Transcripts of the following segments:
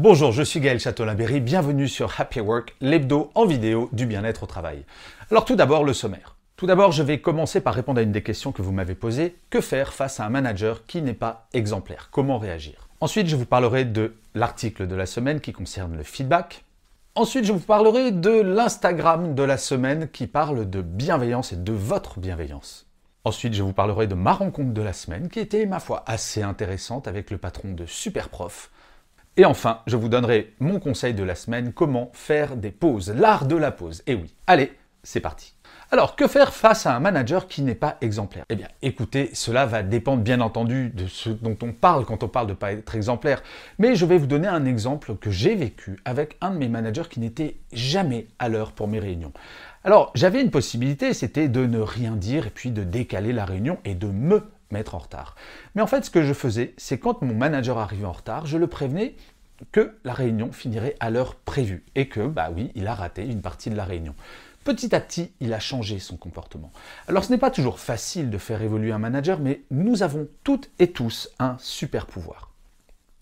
Bonjour, je suis Gaël Châtelain-Berry, bienvenue sur Happy Work, l'hebdo en vidéo du bien-être au travail. Alors tout d'abord, le sommaire. Tout d'abord, je vais commencer par répondre à une des questions que vous m'avez posées. Que faire face à un manager qui n'est pas exemplaire? Comment réagir? Ensuite, je vous parlerai de l'article de la semaine qui concerne le feedback. Ensuite, je vous parlerai de l'Instagram de la semaine qui parle de bienveillance et de votre bienveillance. Ensuite, je vous parlerai de ma rencontre de la semaine qui était, ma foi, assez intéressante avec le patron de Superprof. Et enfin, je vous donnerai mon conseil de la semaine, comment faire des pauses, l'art de la pause. Et oui, allez, c'est parti. Alors, que faire face à un manager qui n'est pas exemplaire? Eh bien, écoutez, cela va dépendre bien entendu de ce dont on parle quand on parle de ne pas être exemplaire. Mais je vais vous donner un exemple que j'ai vécu avec un de mes managers qui n'était jamais à l'heure pour mes réunions. Alors, j'avais une possibilité, c'était de ne rien dire et puis de décaler la réunion et de me mettre en retard. Mais en fait, ce que je faisais, c'est quand mon manager arrivait en retard, je le prévenais que la réunion finirait à l'heure prévue et que, bah oui, il a raté une partie de la réunion. Petit à petit, il a changé son comportement. Alors ce n'est pas toujours facile de faire évoluer un manager, mais nous avons toutes et tous un super pouvoir.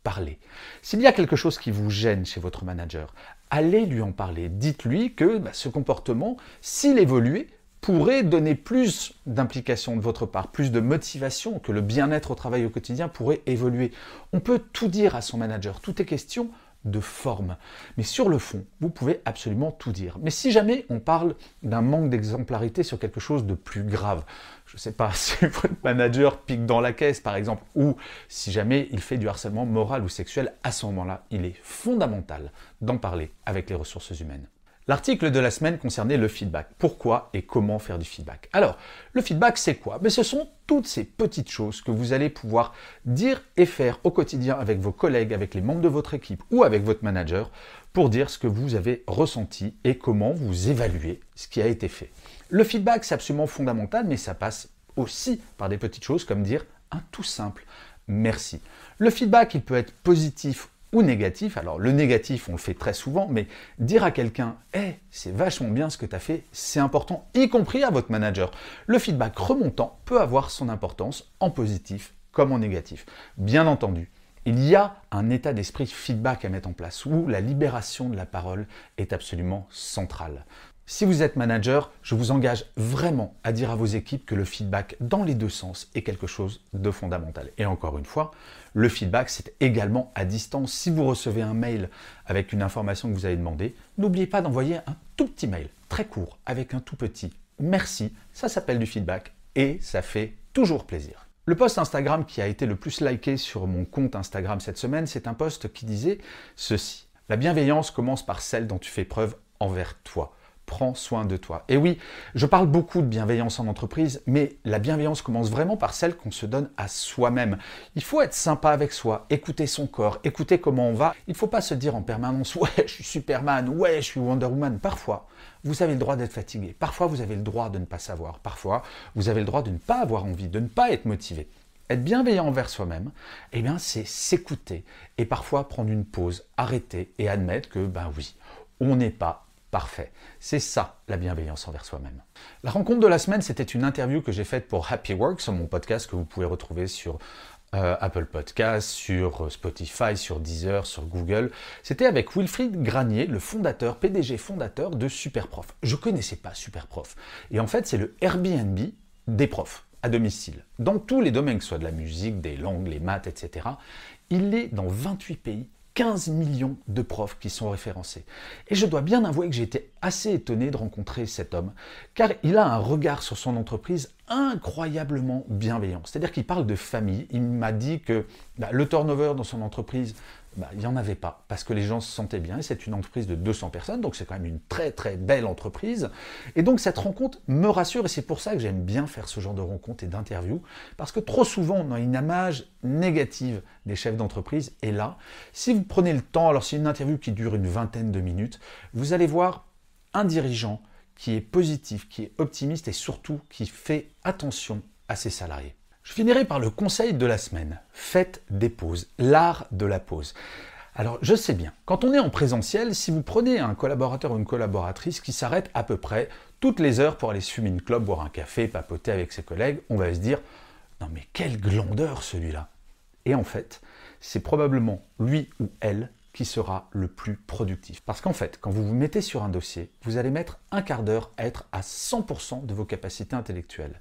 Parlez. S'il y a quelque chose qui vous gêne chez votre manager, allez lui en parler. Dites-lui que bah, ce comportement, s'il évoluait, pourrait donner plus d'implication de votre part, plus de motivation, que le bien-être au travail au quotidien pourrait évoluer. On peut tout dire à son manager, tout est question de forme. Mais sur le fond, vous pouvez absolument tout dire. Mais si jamais on parle d'un manque d'exemplarité sur quelque chose de plus grave, je ne sais pas si votre manager pique dans la caisse par exemple, ou si jamais il fait du harcèlement moral ou sexuel, à ce moment-là, il est fondamental d'en parler avec les ressources humaines. L'article de la semaine concernait le feedback. Pourquoi et comment faire du feedback? Alors, le feedback, c'est quoi? Mais Ce sont toutes ces petites choses que vous allez pouvoir dire et faire au quotidien avec vos collègues, avec les membres de votre équipe ou avec votre manager pour dire ce que vous avez ressenti et comment vous évaluez ce qui a été fait. Le feedback, c'est absolument fondamental, mais ça passe aussi par des petites choses comme dire un tout simple merci. Le feedback, il peut être positif ou négatif. Alors le négatif, on le fait très souvent, mais dire à quelqu'un Eh, c'est vachement bien ce que tu as fait, c'est important, y compris à votre manager. Le feedback remontant peut avoir son importance en positif comme en négatif. Bien entendu, il y a un état d'esprit feedback à mettre en place où la libération de la parole est absolument centrale. Si vous êtes manager, je vous engage vraiment à dire à vos équipes que le feedback dans les deux sens est quelque chose de fondamental. Et encore une fois, le feedback, c'est également à distance. Si vous recevez un mail avec une information que vous avez demandé, n'oubliez pas d'envoyer un tout petit mail, très court, avec un tout petit merci. Ça s'appelle du feedback et ça fait toujours plaisir. Le post Instagram qui a été le plus liké sur mon compte Instagram cette semaine, c'est un post qui disait ceci. La bienveillance commence par celle dont tu fais preuve envers toi prends soin de toi. Et oui, je parle beaucoup de bienveillance en entreprise, mais la bienveillance commence vraiment par celle qu'on se donne à soi-même. Il faut être sympa avec soi, écouter son corps, écouter comment on va. Il ne faut pas se dire en permanence ouais, je suis Superman, ouais, je suis Wonder Woman. Parfois, vous avez le droit d'être fatigué. Parfois, vous avez le droit de ne pas savoir. Parfois, vous avez le droit de ne pas avoir envie, de ne pas être motivé. Être bienveillant envers soi-même, eh bien, c'est s'écouter et parfois prendre une pause, arrêter et admettre que, ben oui, on n'est pas parfait. C'est ça la bienveillance envers soi-même. La rencontre de la semaine, c'était une interview que j'ai faite pour Happy Work, sur mon podcast que vous pouvez retrouver sur euh, Apple Podcast, sur euh, Spotify, sur Deezer, sur Google. C'était avec Wilfried Granier, le fondateur, PDG fondateur de Superprof. Je ne connaissais pas Superprof. Et en fait, c'est le Airbnb des profs à domicile. Dans tous les domaines, que ce soit de la musique, des langues, les maths, etc. Il est dans 28 pays 15 millions de profs qui sont référencés. Et je dois bien avouer que j'ai été assez étonné de rencontrer cet homme, car il a un regard sur son entreprise incroyablement bienveillant. C'est-à-dire qu'il parle de famille. Il m'a dit que bah, le turnover dans son entreprise bah, il n'y en avait pas, parce que les gens se sentaient bien, et c'est une entreprise de 200 personnes, donc c'est quand même une très très belle entreprise. Et donc cette rencontre me rassure, et c'est pour ça que j'aime bien faire ce genre de rencontres et d'interviews, parce que trop souvent on a une image négative des chefs d'entreprise, et là, si vous prenez le temps, alors c'est une interview qui dure une vingtaine de minutes, vous allez voir un dirigeant qui est positif, qui est optimiste, et surtout qui fait attention à ses salariés. Je finirai par le conseil de la semaine. Faites des pauses, l'art de la pause. Alors je sais bien, quand on est en présentiel, si vous prenez un collaborateur ou une collaboratrice qui s'arrête à peu près toutes les heures pour aller fumer une clope, boire un café, papoter avec ses collègues, on va se dire non mais quelle glandeur celui-là. Et en fait, c'est probablement lui ou elle qui sera le plus productif. Parce qu'en fait, quand vous vous mettez sur un dossier, vous allez mettre un quart d'heure à être à 100% de vos capacités intellectuelles.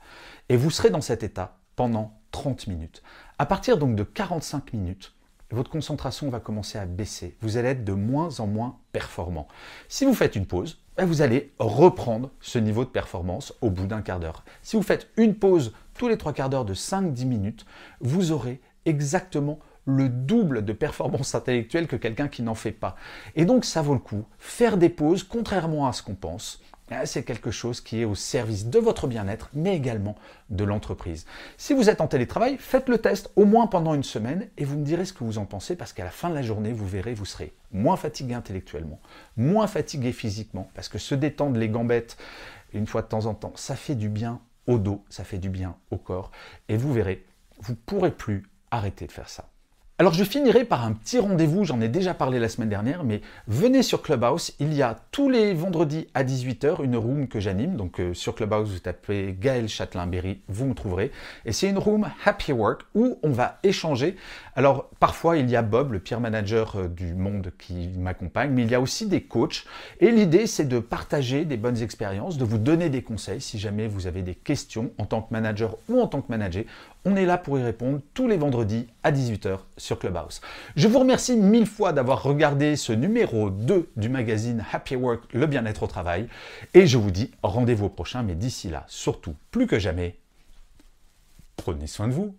Et vous serez dans cet état pendant 30 minutes. À partir donc de 45 minutes, votre concentration va commencer à baisser. Vous allez être de moins en moins performant. Si vous faites une pause, ben, vous allez reprendre ce niveau de performance au bout d'un quart d'heure. Si vous faites une pause tous les trois quarts d'heure de 5-10 minutes, vous aurez exactement le double de performance intellectuelle que quelqu'un qui n'en fait pas. Et donc ça vaut le coup. Faire des pauses, contrairement à ce qu'on pense, c'est quelque chose qui est au service de votre bien-être, mais également de l'entreprise. Si vous êtes en télétravail, faites le test au moins pendant une semaine et vous me direz ce que vous en pensez parce qu'à la fin de la journée, vous verrez, vous serez moins fatigué intellectuellement, moins fatigué physiquement parce que se détendre les gambettes une fois de temps en temps, ça fait du bien au dos, ça fait du bien au corps et vous verrez, vous pourrez plus arrêter de faire ça. Alors je finirai par un petit rendez-vous, j'en ai déjà parlé la semaine dernière, mais venez sur Clubhouse, il y a tous les vendredis à 18h une room que j'anime, donc euh, sur Clubhouse vous tapez Gaël Châtelain-Berry, vous me trouverez, et c'est une room Happy Work où on va échanger. Alors parfois il y a Bob, le pire manager euh, du monde qui m'accompagne, mais il y a aussi des coachs, et l'idée c'est de partager des bonnes expériences, de vous donner des conseils si jamais vous avez des questions en tant que manager ou en tant que manager. On est là pour y répondre tous les vendredis à 18h sur Clubhouse. Je vous remercie mille fois d'avoir regardé ce numéro 2 du magazine Happy Work, le bien-être au travail. Et je vous dis rendez-vous au prochain, mais d'ici là, surtout, plus que jamais, prenez soin de vous.